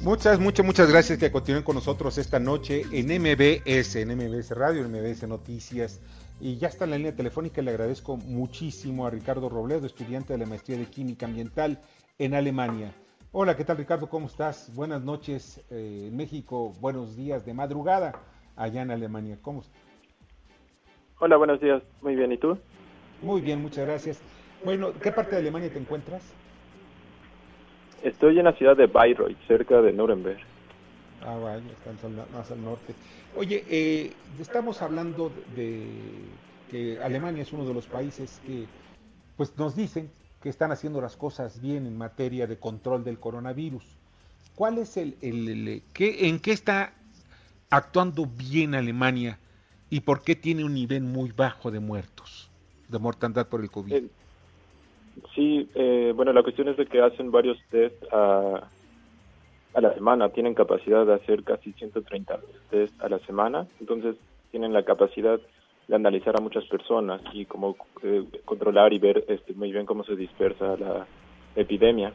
Muchas, muchas, muchas gracias que continúen con nosotros esta noche en MBS, en MBS Radio, en MBS Noticias. Y ya está en la línea telefónica. Le agradezco muchísimo a Ricardo Robledo, estudiante de la maestría de Química Ambiental en Alemania. Hola, ¿qué tal Ricardo? ¿Cómo estás? Buenas noches eh, en México, buenos días de madrugada allá en Alemania. ¿Cómo? Hola, buenos días. Muy bien, ¿y tú? Muy bien, muchas gracias. Bueno, ¿qué parte de Alemania te encuentras? Estoy en la ciudad de Bayreuth, cerca de Nuremberg. Ah, vaya, están más al norte. Oye, eh, estamos hablando de que Alemania es uno de los países que pues nos dicen que están haciendo las cosas bien en materia de control del coronavirus. ¿Cuál es el, el, qué, en qué está actuando bien Alemania y por qué tiene un nivel muy bajo de muertos, de mortandad por el COVID? Eh, sí, eh, bueno, la cuestión es de que hacen varios test a, a la semana, tienen capacidad de hacer casi 130 test a la semana, entonces tienen la capacidad de analizar a muchas personas y como eh, controlar y ver este, muy bien cómo se dispersa la epidemia.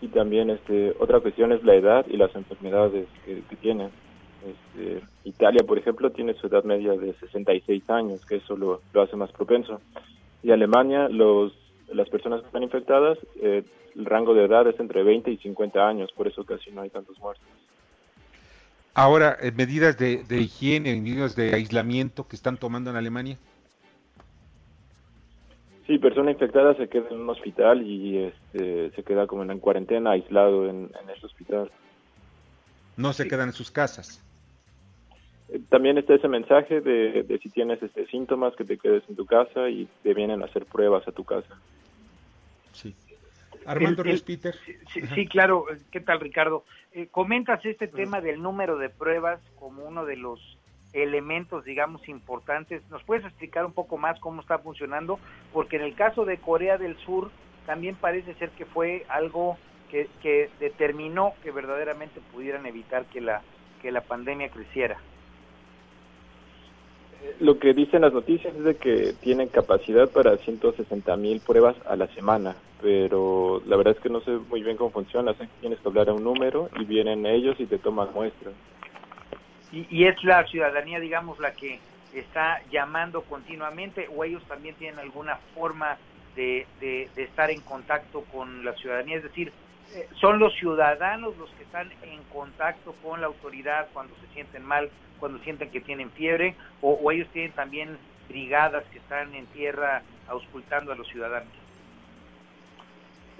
Y también este, otra cuestión es la edad y las enfermedades que, tienen. Este, Italia, por ejemplo, tiene su edad media de 66 años, que eso lo, lo hace más propenso. Y Alemania, los, las personas que están infectadas, eh, el rango de edad es entre 20 y 50 años, por eso casi no hay tantos muertos. Ahora, eh, medidas de, higiene, medidas de aislamiento que están tomando en Alemania. Sí, persona infectada se queda en un hospital y este, se queda como en cuarentena, aislado en, en ese hospital. No se quedan en sus casas. Eh, también está ese mensaje de, de, si tienes este síntomas que te quedes en tu casa y te vienen a hacer pruebas a tu casa. Sí. Armando Peter. Sí, claro. ¿Qué tal, Ricardo? Eh, comentas este tema del número de pruebas como uno de los elementos, digamos, importantes. ¿Nos puedes explicar un poco más cómo está funcionando? Porque en el caso de Corea del Sur también parece ser que fue algo que, que determinó que verdaderamente pudieran evitar que la, que la pandemia creciera lo que dicen las noticias es de que tienen capacidad para 160 mil pruebas a la semana, pero la verdad es que no sé muy bien cómo funciona. tienes que hablar a un número y vienen ellos y te toman muestras. Y, y, es la ciudadanía, digamos, la que está llamando continuamente o ellos también tienen alguna forma de, de, estar en contacto con la ciudadanía, es decir, eh, son los ciudadanos los que están en contacto con la autoridad cuando se sienten mal, cuando sienten que tienen fiebre, o, ellos tienen también brigadas que están en tierra auscultando a los ciudadanos.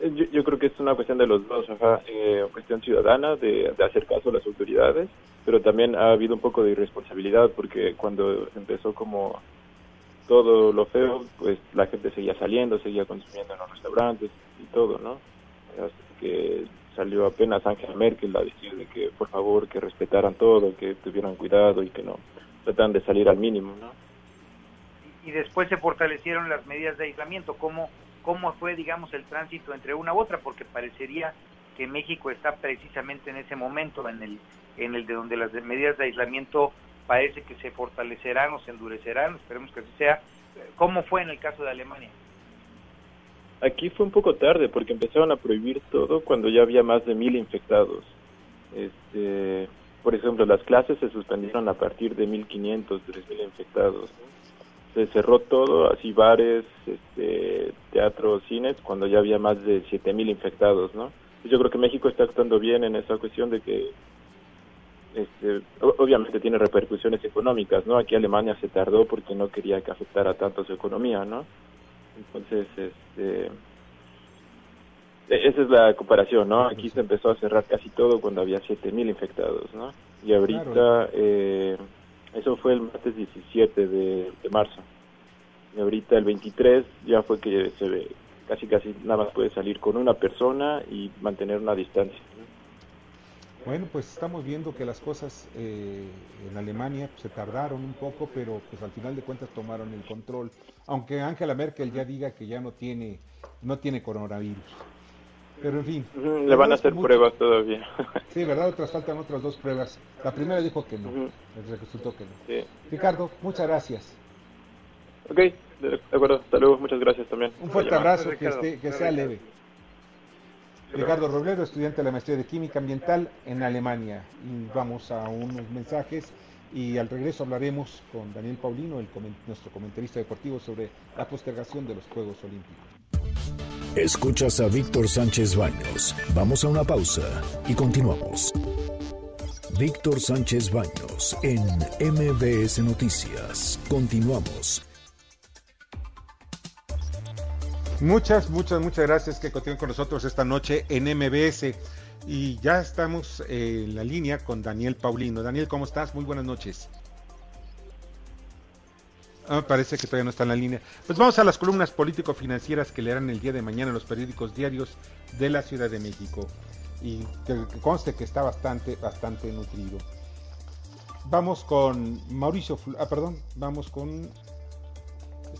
Eh, yo, creo que es una cuestión de los dos, eh, cuestión ciudadana de, hacer caso a las autoridades, pero también ha habido un poco de irresponsabilidad porque cuando empezó como todo lo feo, pues la gente seguía saliendo, seguía consumiendo en los restaurantes y todo, ¿no? que salió apenas Angela Merkel a decir de que por favor que respetaran todo, que tuvieran cuidado y que no tratan de salir al mínimo, ¿no? Y después se fortalecieron las medidas de aislamiento. ¿Cómo, cómo fue, digamos, el tránsito entre una u otra? Porque parecería que México está precisamente en ese momento en el, en el de donde las medidas de aislamiento parece que se fortalecerán o se endurecerán, esperemos que así sea. ¿Cómo fue en el caso de Alemania? Aquí fue un poco tarde porque empezaron a prohibir todo cuando ya había más de mil infectados. Este, por ejemplo, las clases se suspendieron a partir de 1500, 3000 infectados. Se cerró todo, así bares, este, teatros, cines, cuando ya había más de 7000 infectados, ¿no? Yo creo que México está actuando bien en esa cuestión de que este, obviamente tiene repercusiones económicas, ¿no? Aquí Alemania se tardó porque no quería que afectara tanto su economía, ¿no? Entonces, este, e-, esa es la comparación, ¿no? Aquí se empezó a cerrar casi todo cuando había 7.000 infectados, ¿no? Y ahorita, eh, eso fue el martes 17 de, marzo. Y ahorita el 23 ya fue que se ve, casi casi nada más puede salir con una persona y mantener una distancia. Bueno, pues estamos viendo que las cosas eh, en Alemania se tardaron un poco, pero pues al final de cuentas tomaron el control. Aunque Angela Merkel ya diga que ya no tiene, no tiene coronavirus. Pero en fin. Le van a hacer pruebas todavía. *laughs* Sí, ¿verdad? Otras faltan otras dos pruebas. La primera dijo que no. resultó que no. Ricardo, muchas gracias. Ok, de acuerdo. Hasta luego. Muchas gracias también. Un fuerte abrazo, que, que sea leve. Ricardo Robledo, estudiante de la maestría de Química Ambiental en Alemania. Y vamos a unos mensajes y al regreso hablaremos con Daniel Paulino, el, nuestro comentarista deportivo, sobre la postergación de los Juegos Olímpicos. Escuchas a Víctor Sánchez Baños. Vamos a una pausa y continuamos. Víctor Sánchez Baños en MBS Noticias. Continuamos. Muchas, muchas, muchas gracias que continúen con nosotros esta noche en MBS. Y ya estamos en la línea con Daniel Paulino. Daniel, ¿cómo estás? Muy buenas noches. Ah, parece que todavía no está en la línea. Pues vamos a las columnas político-financieras que leerán el día de mañana en los periódicos diarios de la Ciudad de México. Y que, conste que está bastante, bastante nutrido. Vamos con Mauricio, ah, perdón, vamos con,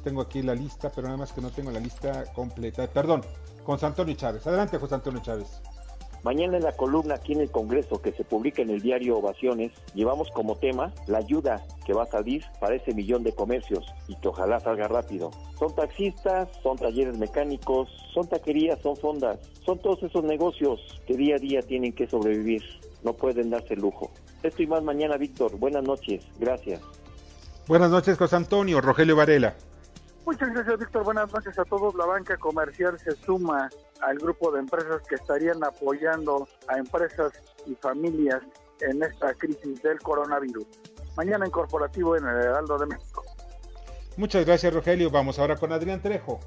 tengo aquí la lista, pero nada más que no tengo la lista completa, perdón, con José Antonio Chávez. Adelante, José Antonio Chávez. Mañana en la columna aquí en el Congreso que se publica en el diario Ovaciones, llevamos como tema la ayuda que va a salir para ese millón de comercios y que ojalá salga rápido. Son taxistas, son talleres mecánicos, son taquerías, son fondas, son todos esos negocios que día a día tienen que sobrevivir. No pueden darse lujo. Esto y más mañana, Víctor. Buenas noches. Gracias. Buenas noches, José Antonio. Rogelio Varela. Muchas gracias, Víctor. Buenas noches a todos. La banca comercial se suma al grupo de empresas que estarían apoyando a empresas y familias en esta crisis del coronavirus. Mañana en Corporativo en el Heraldo de México. Muchas gracias, Rogelio. Vamos ahora con Adrián Trejo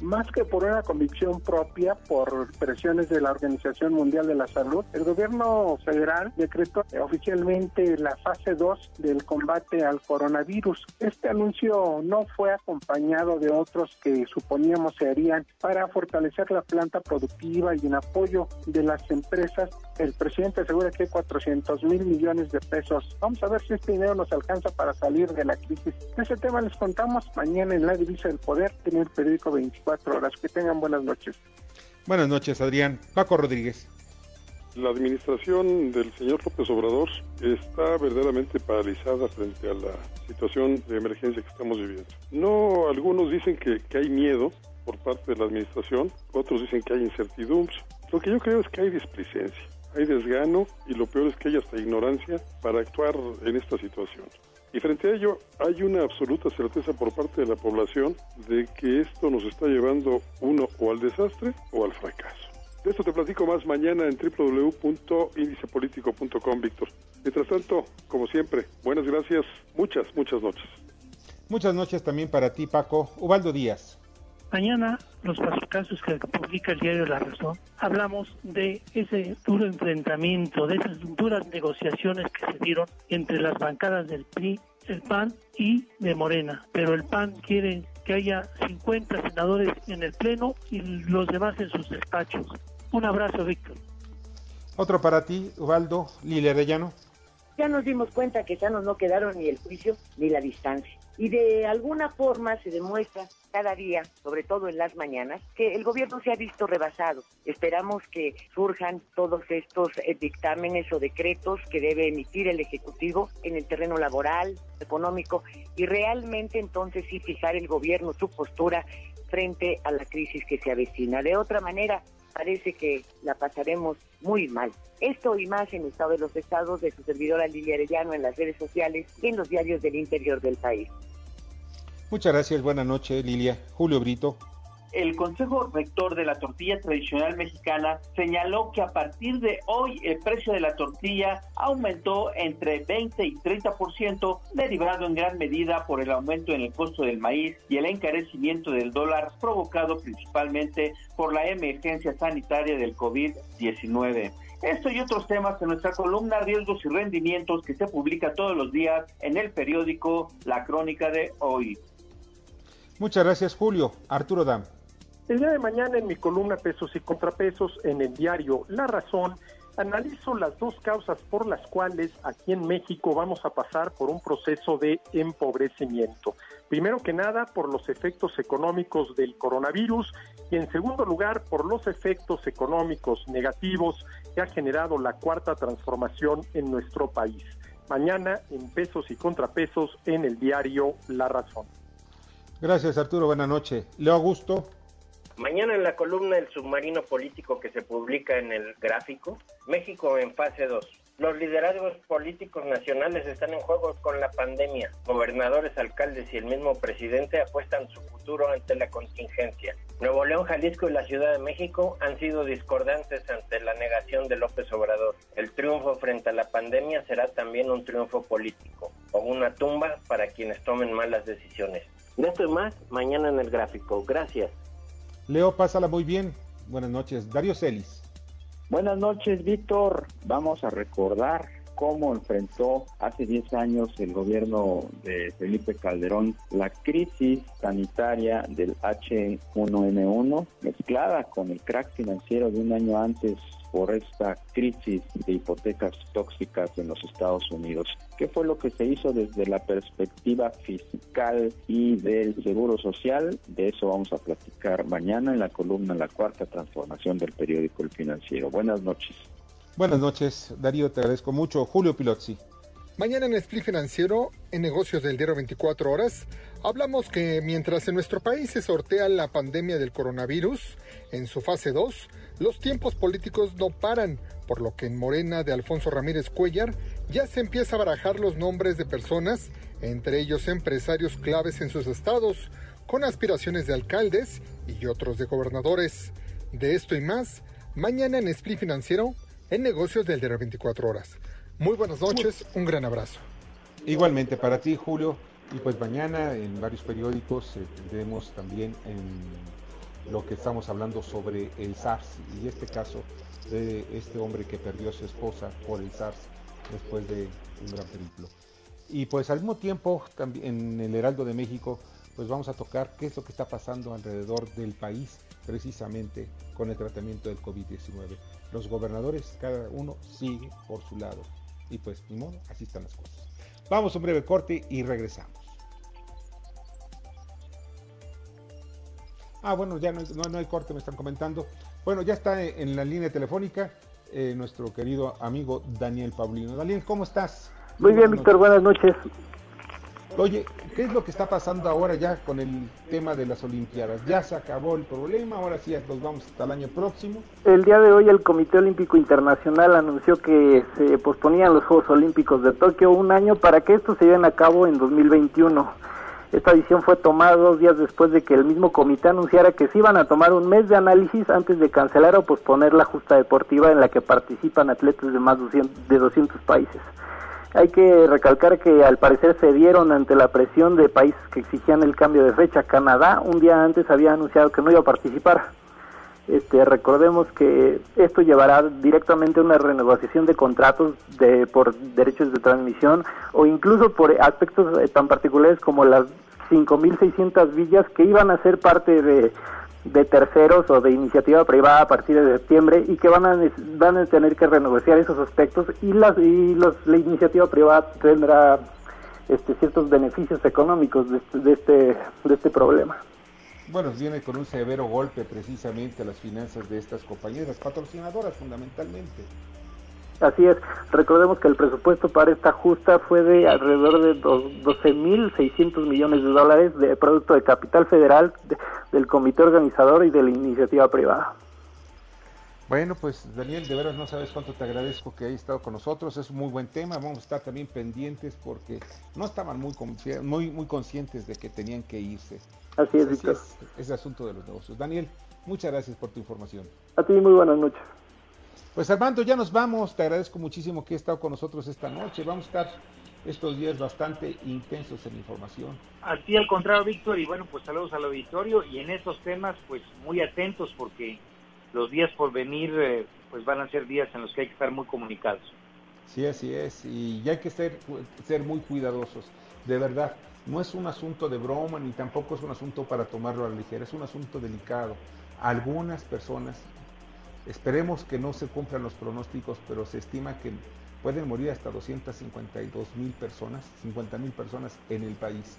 más que por una convicción propia, por presiones de la Organización Mundial de la Salud, el gobierno federal decretó oficialmente la fase 2 del combate al coronavirus. Este anuncio no fue acompañado de otros que suponíamos se harían para fortalecer la planta productiva y en apoyo de las empresas. El presidente asegura que hay 400 mil millones de pesos. Vamos a ver si este dinero nos alcanza para salir de la crisis. Ese tema les contamos mañana en la Divisa del Poder, en el periódico 24 horas. Que tengan buenas noches. Buenas noches, Adrián. Paco Rodríguez. La administración del señor López Obrador está verdaderamente paralizada frente a la situación de emergencia que estamos viviendo. No, algunos dicen que, que hay miedo por parte de la administración, otros dicen que hay incertidumbre. Lo que yo creo es que hay displicencia, hay desgano y lo peor es que hay hasta ignorancia para actuar en esta situación. Y frente a ello hay una absoluta certeza por parte de la población de que esto nos está llevando uno o al desastre o al fracaso. De esto te platico más mañana en www.indicepolitico.com, Víctor. Mientras tanto, como siempre, buenas gracias, muchas, muchas noches. Muchas noches también para ti, Paco. Ubaldo Díaz. Mañana, los casos que publica el diario La Razón, hablamos de ese duro enfrentamiento, de esas duras negociaciones que se dieron entre las bancadas del PRI, el PAN y de Morena. Pero el PAN quiere que haya 50 senadores en el Pleno y los demás en sus despachos. Un abrazo, Víctor. Otro para ti, Ubaldo, Lilia Arellano. Ya nos dimos cuenta que ya no quedaron ni el juicio ni la distancia y de alguna forma se demuestra cada día, sobre todo en las mañanas, que el gobierno se ha visto rebasado. Esperamos que surjan todos estos eh, dictámenes o decretos que debe emitir el Ejecutivo en el terreno laboral, económico, y realmente entonces sí fijar el gobierno su postura frente a la crisis que se avecina. De otra manera, parece que la pasaremos muy mal. Esto y más en Estado de los Estados de su servidora Lilia Arellano en las redes sociales y en los diarios del interior del país. Muchas gracias, buenas noches Lilia. Julio Brito. El Consejo Rector de la Tortilla Tradicional Mexicana señaló que a partir de hoy el precio de la tortilla aumentó entre 20 y 30%, derivado en gran medida por el aumento en el costo del maíz y el encarecimiento del dólar provocado principalmente por la emergencia sanitaria del COVID-19. Esto y otros temas en nuestra columna Riesgos y Rendimientos que se publica todos los días en el periódico La Crónica de Hoy. Muchas gracias, Julio. Arturo Dam. El día de mañana en mi columna Pesos y Contrapesos en el diario La Razón, analizo las dos causas por las cuales aquí en México vamos a pasar por un proceso de empobrecimiento. Primero que nada, por los efectos económicos del coronavirus y en segundo lugar, por los efectos económicos negativos que ha generado la cuarta transformación en nuestro país. Mañana en Pesos y Contrapesos en el diario La Razón. Gracias Arturo, buena noche. Leo Augusto. Mañana en la columna El submarino político que se publica en el gráfico, México en fase 2. Los liderazgos políticos nacionales están en juego con la pandemia. Gobernadores, alcaldes y el mismo presidente apuestan su futuro ante la contingencia. Nuevo León, Jalisco y la Ciudad de México han sido discordantes ante la negación de López Obrador. El triunfo frente a la pandemia será también un triunfo político o una tumba para quienes tomen malas decisiones. De esto y más, mañana en el gráfico. Gracias. Leo, pásala muy bien. Buenas noches. Darío Celis. Buenas noches, Víctor. Vamos a recordar cómo enfrentó hace 10 años el gobierno de Felipe Calderón la crisis sanitaria del H1N1 mezclada con el crack financiero de un año antes por esta crisis de hipotecas tóxicas en los Estados Unidos. ¿Qué fue lo que se hizo desde la perspectiva fiscal y del seguro social? De eso vamos a platicar mañana en la columna La Cuarta Transformación del periódico El Financiero. Buenas noches. Buenas noches, Darío, te agradezco mucho. Julio Pilotzi. Mañana en Split Financiero, en negocios del diario 24 horas, hablamos que mientras en nuestro país se sortea la pandemia del coronavirus en su fase 2, los tiempos políticos no paran, por lo que en Morena de Alfonso Ramírez Cuellar ya se empieza a barajar los nombres de personas, entre ellos empresarios claves en sus estados, con aspiraciones de alcaldes y otros de gobernadores. De esto y más, mañana en Split Financiero, en negocios del diario 24 horas. Muy buenas noches, un gran abrazo. Igualmente para ti, Julio. Y pues mañana en varios periódicos eh, tendremos también en lo que estamos hablando sobre el SARS y este caso de este hombre que perdió a su esposa por el SARS después de un gran periplo. Y pues al mismo tiempo también en el Heraldo de México pues vamos a tocar qué es lo que está pasando alrededor del país precisamente con el tratamiento del COVID-19. Los gobernadores, cada uno sigue por su lado. Y pues, ni modo, así están las cosas. Vamos a un breve corte y regresamos. Ah, bueno, ya no, hay corte, me están comentando. Bueno, ya está en la línea telefónica eh, nuestro querido amigo Daniel Paulino. Daniel, ¿cómo estás? Muy bien, Víctor, buenas noches. Oye, ¿qué es lo que está pasando ahora ya con el tema de las Olimpiadas? ¿Ya se acabó el problema? Ahora sí nos vamos hasta el año próximo. El día de hoy el Comité Olímpico Internacional anunció que se posponían los Juegos Olímpicos de Tokio un año para que estos se lleven a cabo en 2021. Esta decisión fue tomada dos días después de que el mismo comité anunciara que se iban a tomar un mes de análisis antes de cancelar o posponer la justa deportiva en la que participan atletas de más de 200 países. Hay que recalcar que al parecer se dieron ante la presión de países que exigían el cambio de fecha. Canadá un día antes había anunciado que no iba a participar. Este, recordemos que esto llevará directamente a una renegociación de contratos de, por derechos de transmisión o incluso por aspectos eh, tan particulares como las 5.600 villas que iban a ser parte de de terceros o de iniciativa privada a partir de septiembre y que van a van a tener que renegociar esos aspectos y las y los, la iniciativa privada tendrá este ciertos beneficios económicos de, de este de este problema. Bueno, viene con un severo golpe precisamente a las finanzas de estas compañías, patrocinadoras fundamentalmente. Así es, recordemos que el presupuesto para esta justa fue de alrededor de 12.600 millones de dólares de producto de capital federal del comité organizador y de la iniciativa privada. Bueno, pues Daniel, de veras no sabes cuánto te agradezco que hayas estado con nosotros, es un muy buen tema, vamos a estar también pendientes porque no estaban muy, muy, muy conscientes de que tenían que irse. Así es, Víctor. Es, ese asunto de los negocios. Daniel, muchas gracias por tu información. A ti, muy buenas noches. Pues Armando, ya nos vamos. Te agradezco muchísimo que hayas estado con nosotros esta noche. Vamos a estar estos días bastante intensos en información. Así al contrario, Víctor, y bueno, pues saludos al auditorio y en estos temas, pues muy atentos porque los días por venir, eh, pues van a ser días en los que hay que estar muy comunicados. Sí, así es, y ya hay que ser, ser muy cuidadosos, de verdad. No es un asunto de broma ni tampoco es un asunto para tomarlo a la ligera, es un asunto delicado. Algunas personas Esperemos que no se cumplan los pronósticos, pero se estima que pueden morir hasta 252 mil personas, 50 mil personas en el país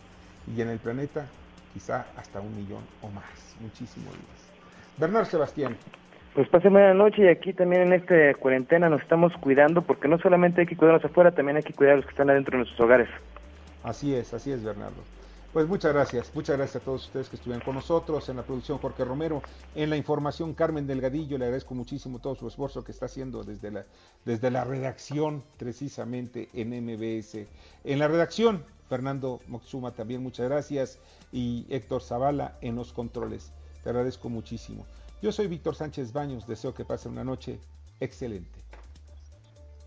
y en el planeta quizá hasta un millón o más, muchísimo más. Bernardo Sebastián. Pues pasen buena noche y aquí también en esta cuarentena nos estamos cuidando porque no solamente hay que cuidarnos afuera, también hay que cuidar a los que están adentro de nuestros hogares. Así es, así es Bernardo. Pues muchas gracias, muchas gracias a todos ustedes que estuvieron con nosotros en la producción Jorge Romero, en la información Carmen Delgadillo, le agradezco muchísimo todo su esfuerzo que está haciendo desde la, desde la redacción precisamente en MBS. En la redacción, Fernando Moxuma también muchas gracias y Héctor Zavala en los controles. Te agradezco muchísimo. Yo soy Víctor Sánchez Baños, deseo que pase una noche excelente.